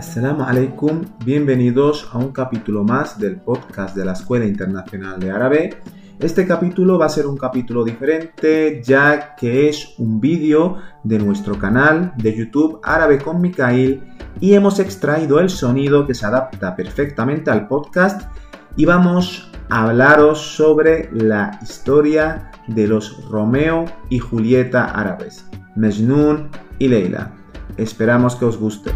Assalamu alaikum, bienvenidos a un capítulo más del podcast de la Escuela Internacional de Árabe. Este capítulo va a ser un capítulo diferente ya que es un vídeo de nuestro canal de YouTube Árabe con Mikael y hemos extraído el sonido que se adapta perfectamente al podcast y vamos a hablaros sobre la historia de los Romeo y Julieta árabes, Mejnun y Leila. Esperamos que os guste.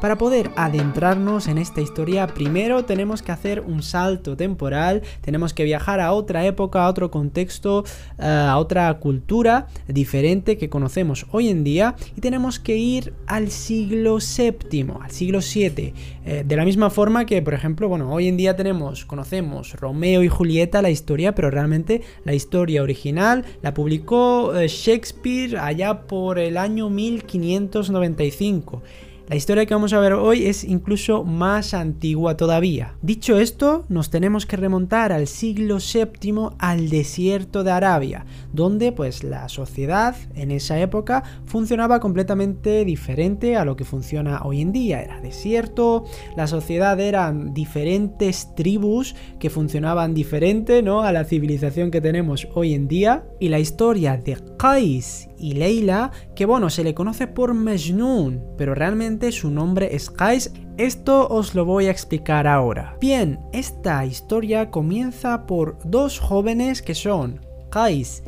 Para poder adentrarnos en esta historia, primero tenemos que hacer un salto temporal, tenemos que viajar a otra época, a otro contexto, eh, a otra cultura diferente que conocemos hoy en día y tenemos que ir al siglo VII, al siglo VII. Eh, de la misma forma que, por ejemplo, bueno, hoy en día tenemos, conocemos Romeo y Julieta, la historia, pero realmente la historia original la publicó eh, Shakespeare allá por el año 1595. La historia que vamos a ver hoy es incluso más antigua todavía. Dicho esto, nos tenemos que remontar al siglo VII al desierto de Arabia, donde pues la sociedad en esa época funcionaba completamente diferente a lo que funciona hoy en día. Era desierto, la sociedad eran diferentes tribus que funcionaban diferente ¿no? a la civilización que tenemos hoy en día. Y la historia de Qais y Leila, que bueno, se le conoce por Mejnun, pero realmente su nombre es Qais. Esto os lo voy a explicar ahora. Bien, esta historia comienza por dos jóvenes que son Qais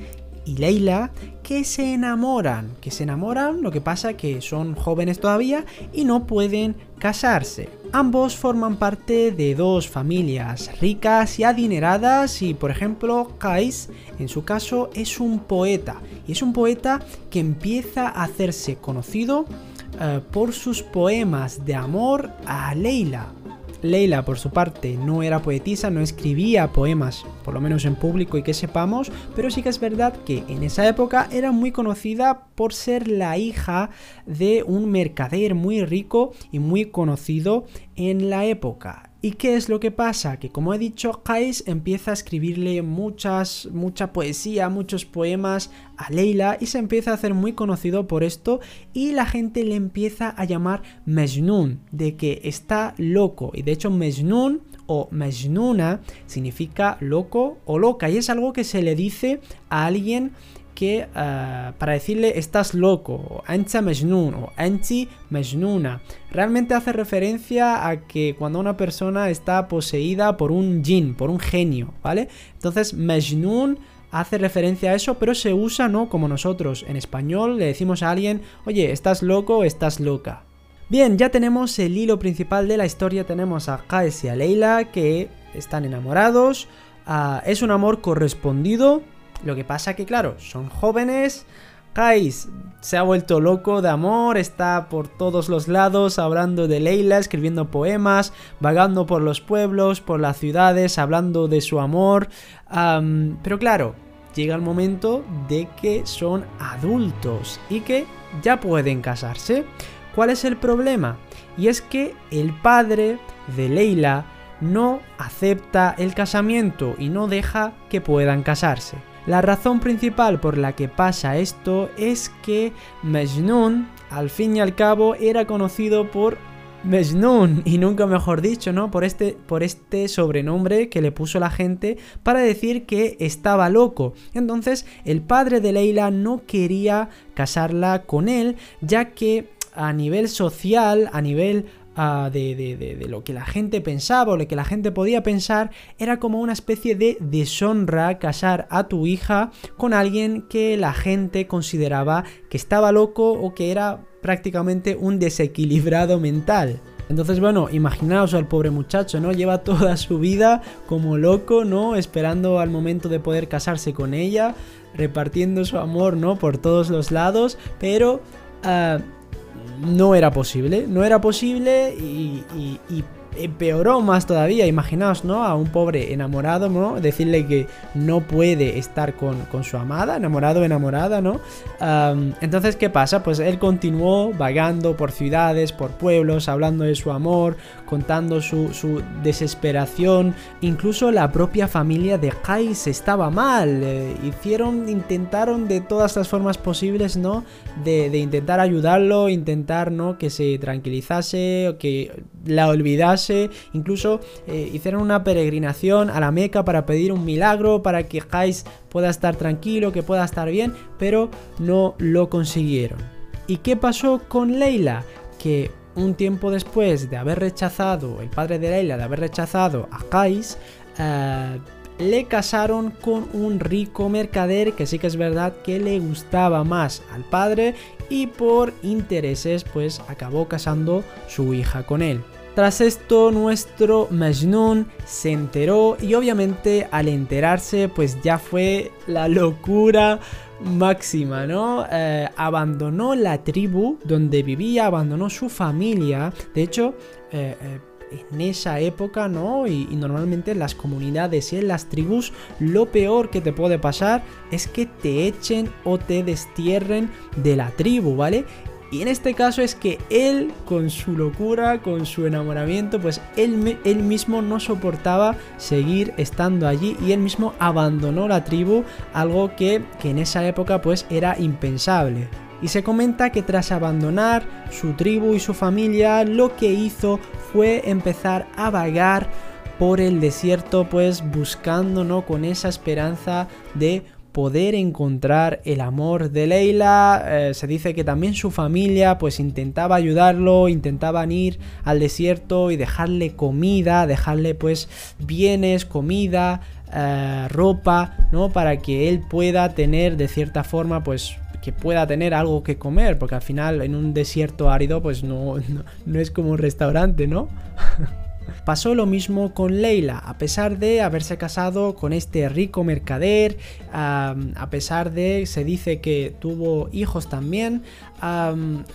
y Leila que se enamoran, que se enamoran, lo que pasa que son jóvenes todavía y no pueden casarse. Ambos forman parte de dos familias ricas y adineradas y por ejemplo Kais en su caso es un poeta y es un poeta que empieza a hacerse conocido eh, por sus poemas de amor a Leila, Leila, por su parte, no era poetisa, no escribía poemas, por lo menos en público y que sepamos, pero sí que es verdad que en esa época era muy conocida por ser la hija de un mercader muy rico y muy conocido en la época. ¿Y qué es lo que pasa? Que como he dicho, Kais empieza a escribirle muchas, mucha poesía, muchos poemas a Leila y se empieza a hacer muy conocido por esto y la gente le empieza a llamar Mejnun, de que está loco. Y de hecho Mejnun o Mejnuna significa loco o loca y es algo que se le dice a alguien que ah, para decirle estás loco, o ancha mejnun, o anchi mejnuna, realmente hace referencia a que cuando una persona está poseída por un jin, por un genio, ¿vale? Entonces mejnun hace referencia a eso, pero se usa, ¿no? Como nosotros en español le decimos a alguien, oye, estás loco estás loca. Bien, ya tenemos el hilo principal de la historia, tenemos a Kaes y a Leila que están enamorados, ah, es un amor correspondido, lo que pasa que, claro, son jóvenes. Kais se ha vuelto loco de amor, está por todos los lados hablando de Leila, escribiendo poemas, vagando por los pueblos, por las ciudades, hablando de su amor. pero claro, llega el momento de que son adultos y que ya pueden casarse. ¿Cuál es el problema? Y es que el padre de Leila no acepta el casamiento y no deja que puedan casarse. La razón principal por la que pasa esto es que Mejnun, al fin y al cabo, era conocido por Mejnun, y nunca mejor dicho, ¿no? Por este, por este sobrenombre que le puso la gente para decir que estaba loco. Entonces, el padre de Leila no quería casarla con él, ya que a nivel social, a nivel de, lo que la gente pensaba o lo que la gente podía pensar, era como una especie de deshonra casar a tu hija con alguien que la gente consideraba que estaba loco o que era prácticamente un desequilibrado mental. Entonces, bueno, imaginaos al pobre muchacho, ¿no? Lleva toda su vida como loco, ¿no? Esperando al momento de poder casarse con ella, repartiendo su amor, ¿no? Por todos los lados, pero... Ah, no era posible, no era posible y, empeoró más todavía. Imaginaos, ¿no? A un pobre enamorado, ¿no? Decirle que no puede estar con, su amada, enamorado, enamorada, ¿no? entonces, ¿qué pasa? Pues él continuó vagando por ciudades, por pueblos, hablando de su amor, contando su, desesperación. Incluso la propia familia de Kais estaba mal. Eh, hicieron, intentaron de todas las formas posibles, ¿no? De, intentar ayudarlo, intentar, ¿no? Que se tranquilizase, o que la olvidase. Incluso eh, hicieron una peregrinación a la Meca para pedir un milagro, para que Jais pueda estar tranquilo, que pueda estar bien, pero no lo consiguieron. ¿Y qué pasó con Leila? Que un tiempo después de haber rechazado, el padre de Leila, de haber rechazado a Jais, eh, le casaron con un rico mercader que sí que es verdad que le gustaba más al padre y por intereses pues acabó casando su hija con él. Tras esto, nuestro Majnun se enteró y obviamente al enterarse, pues ya fue la locura máxima, ¿no? Eh, abandonó la tribu donde vivía, abandonó su familia. De hecho, eh, eh, en esa época, ¿no? Y, y, normalmente en las comunidades y en las tribus, lo peor que te puede pasar es que te echen o te destierren de la tribu, ¿vale? Y en este caso es que él, con su locura, con su enamoramiento, pues él, él, mismo no soportaba seguir estando allí y él mismo abandonó la tribu, algo que, que en esa época pues era impensable. Y se comenta que tras abandonar su tribu y su familia, lo que hizo fue empezar a vagar por el desierto, pues buscando, ¿no? Con esa esperanza de poder encontrar el amor de Leila. Eh, se dice que también su familia pues intentaba ayudarlo, intentaban ir al desierto y dejarle comida, dejarle pues bienes, comida, eh, ropa, ¿no? Para que él pueda tener de cierta forma pues que pueda tener algo que comer, porque al final en un desierto árido pues no, no es como un restaurante, ¿no? Pasó lo mismo con Leila, a pesar de haberse casado con este rico mercader, a pesar de, se dice que tuvo hijos también,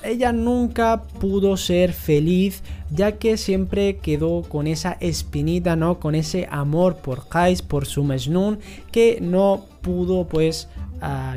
ella nunca pudo ser feliz ya que siempre quedó con esa espinita, ¿no? Con ese amor por Kais, por su Mejnun, que no pudo pues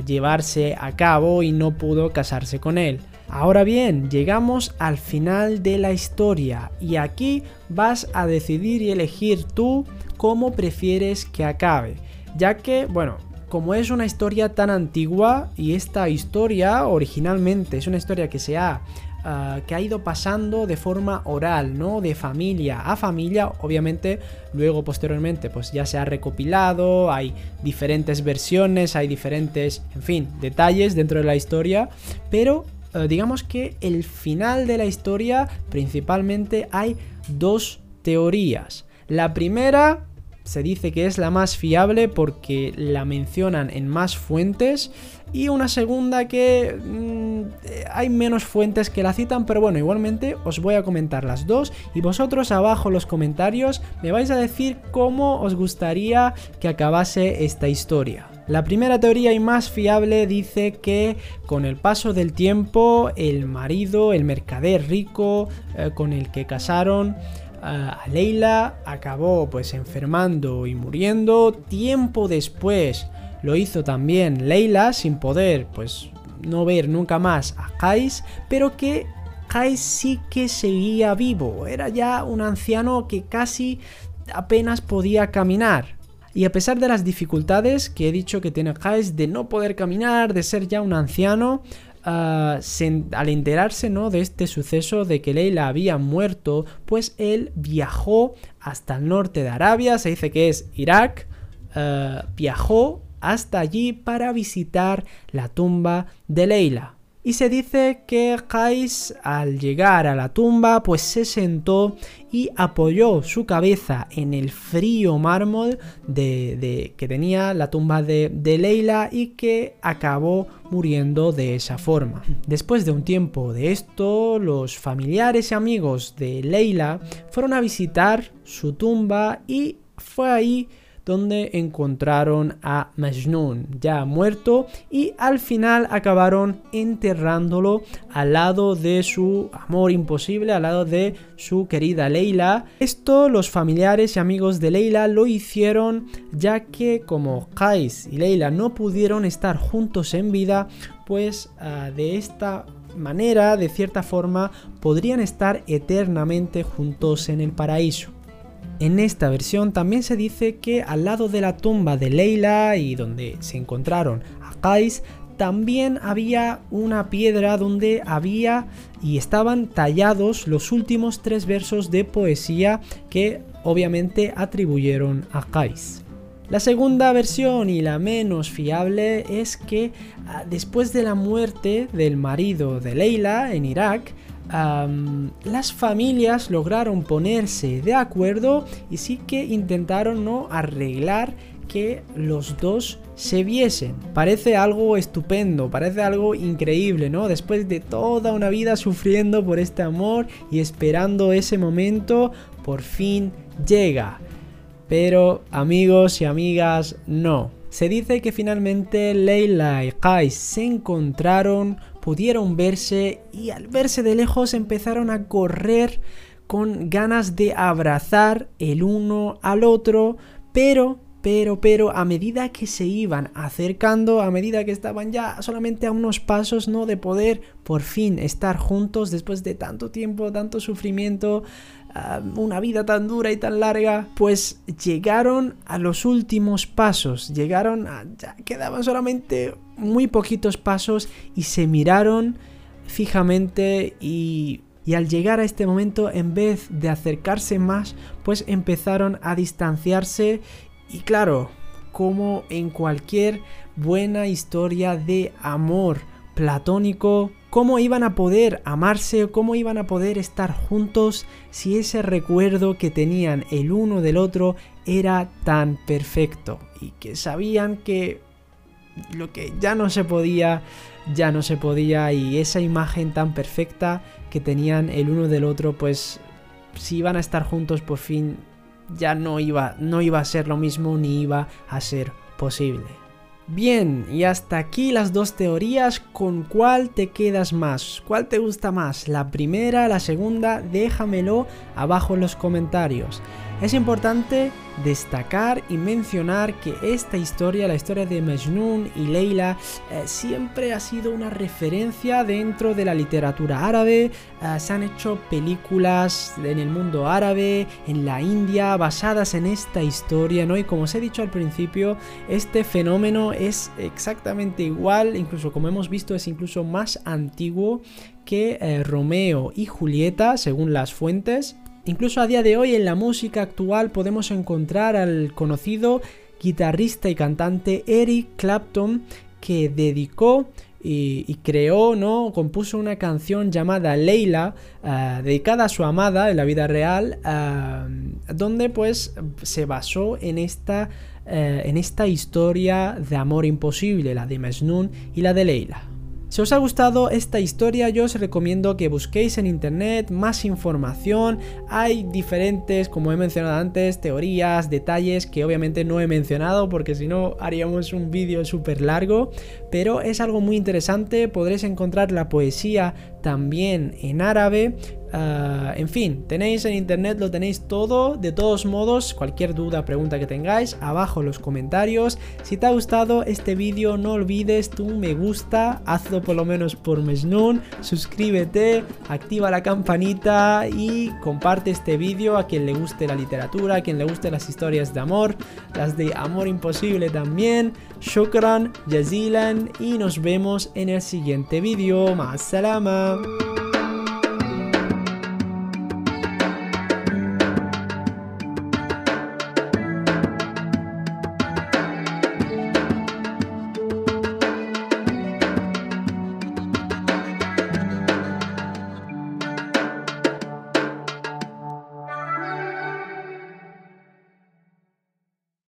llevarse a cabo y no pudo casarse con él. Ahora bien, llegamos al final de la historia y aquí vas a decidir y elegir tú cómo prefieres que acabe, ya que, bueno, como es una historia tan antigua y esta historia originalmente es una historia que se ha ah, que ha ido pasando de forma oral, ¿no? De familia a familia, obviamente luego posteriormente pues ya se ha recopilado, hay diferentes versiones, hay diferentes, en fin, detalles dentro de la historia, pero eh, digamos que el final de la historia principalmente hay dos teorías. La primera se dice que es la más fiable porque la mencionan en más fuentes y una segunda que mm, hay menos fuentes que la citan, pero bueno, igualmente os voy a comentar las dos y vosotros abajo en los comentarios me vais a decir cómo os gustaría que acabase esta historia. La primera teoría y más fiable dice que con el paso del tiempo el marido, el mercader rico eh, con el que casaron, a Leila acabó pues enfermando y muriendo. Tiempo después lo hizo también Leila sin poder pues no ver nunca más a Kais, pero que Kais sí que seguía vivo. Era ya un anciano que casi apenas podía caminar. Y a pesar de las dificultades que he dicho que tiene Kais de no poder caminar, de ser ya un anciano, Ah, al enterarse ¿no? de este suceso de que Leila había muerto, pues él viajó hasta el norte de Arabia, se dice que es Irak, ah, viajó hasta allí para visitar la tumba de Leila. Y se dice que Kais al llegar a la tumba pues se sentó y apoyó su cabeza en el frío mármol de, que tenía la tumba de, de Leila y que acabó muriendo de esa forma. Después de un tiempo de esto, los familiares y amigos de Leila fueron a visitar su tumba y fue ahí donde encontraron a Majnun ya muerto y al final acabaron enterrándolo al lado de su amor imposible, al lado de su querida Leila. Esto los familiares y amigos de Leila lo hicieron ya que como Kais y Leila no pudieron estar juntos en vida, pues ah, de esta manera, de cierta forma, podrían estar eternamente juntos en el paraíso. En esta versión también se dice que al lado de la tumba de Leila y donde se encontraron a Kais, también había una piedra donde había y estaban tallados los últimos tres versos de poesía que obviamente atribuyeron a Kais. La segunda versión y la menos fiable es que ah, después de la muerte del marido de Leila en Irak, las familias lograron ponerse de acuerdo y sí que intentaron no arreglar que los dos se viesen. Parece algo estupendo, parece algo increíble, ¿no? Después de toda una vida sufriendo por este amor y esperando ese momento, por fin llega. Pero amigos y amigas, no. Se dice que finalmente Leila y Kai se encontraron, pudieron verse y al verse de lejos empezaron a correr con ganas de abrazar el uno al otro, pero pero, pero a medida que se iban acercando, a medida que estaban ya solamente a unos pasos, ¿no? De poder por fin estar juntos después de tanto tiempo, tanto sufrimiento, ah, una vida tan dura y tan larga, pues llegaron a los últimos pasos, llegaron a, ya quedaban solamente muy poquitos pasos y se miraron fijamente y y al llegar a este momento en vez de acercarse más pues empezaron a distanciarse y claro, como en cualquier buena historia de amor platónico, cómo iban a poder amarse, cómo iban a poder estar juntos si ese recuerdo que tenían el uno del otro era tan perfecto y que sabían que lo que ya no se podía, ya no se podía y esa imagen tan perfecta que tenían el uno del otro, pues si iban a estar juntos por fin ya no iba, no iba a ser lo mismo ni iba a ser posible. Bien, y hasta aquí las dos teorías, ¿con cuál te quedas más? ¿Cuál te gusta más? ¿La primera, la segunda? Déjamelo abajo en los comentarios. Es importante destacar y mencionar que esta historia, la historia de Majnun y Leila, eh, siempre ha sido una referencia dentro de la literatura árabe. Eh, se han hecho películas en el mundo árabe, en la India, basadas en esta historia, ¿no? Y como os he dicho al principio, este fenómeno es exactamente igual, incluso como hemos visto, es incluso más antiguo que eh, Romeo y Julieta, según las fuentes. Incluso a día de hoy en la música actual podemos encontrar al conocido guitarrista y cantante Eric Clapton que dedicó y, creó, ¿no? Compuso una canción llamada Leila, eh, dedicada a su amada en la vida real, eh, donde pues se basó en esta, eh, en esta historia de amor imposible, la de Majnun y la de Leila. Si os ha gustado esta historia yo os recomiendo que busquéis en internet más información, hay diferentes, como he mencionado antes, teorías, detalles que obviamente no he mencionado porque si no haríamos un vídeo súper largo, pero es algo muy interesante, podréis encontrar la poesía también en árabe, Ah, en fin, tenéis en internet, lo tenéis todo. De todos modos, cualquier duda, pregunta que tengáis, abajo en los comentarios. Si te ha gustado este vídeo, no olvides tu me gusta, hazlo por lo menos por Mesnun, suscríbete, activa la campanita y comparte este vídeo a quien le guste la literatura, a quien le guste las historias de amor, las de amor imposible también. Shukran, jazilan y nos vemos en el siguiente vídeo. Más salama. love.